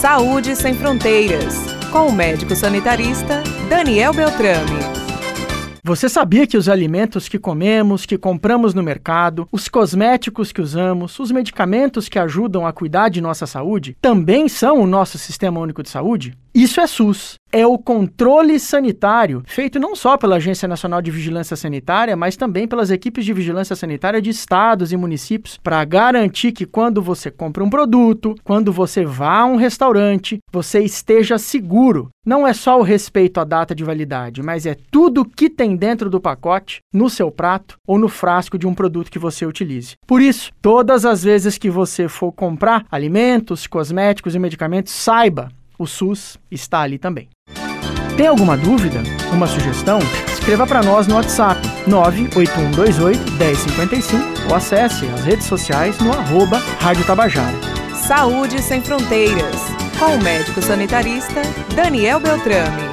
Saúde Sem Fronteiras, com o médico sanitarista Daniel Beltrame. Você sabia que os alimentos que comemos, que compramos no mercado, os cosméticos que usamos, os medicamentos que ajudam a cuidar de nossa saúde, também são o nosso Sistema Único de Saúde? Isso é SUS. É o controle sanitário, feito não só pela Agência Nacional de Vigilância Sanitária, mas também pelas equipes de vigilância sanitária de estados e municípios, para garantir que quando você compra um produto, quando você vá a um restaurante, você esteja seguro. Não é só o respeito à data de validade, mas é tudo que tem dentro do pacote, no seu prato ou no frasco de um produto que você utilize. Por isso, todas as vezes que você for comprar alimentos, cosméticos e medicamentos, saiba o SUS está ali também. Tem alguma dúvida? Uma sugestão? Escreva para nós no WhatsApp 98128 1055 ou acesse as redes sociais no arroba Rádio Tabajara. Saúde Sem Fronteiras, com o médico sanitarista Daniel Beltrame.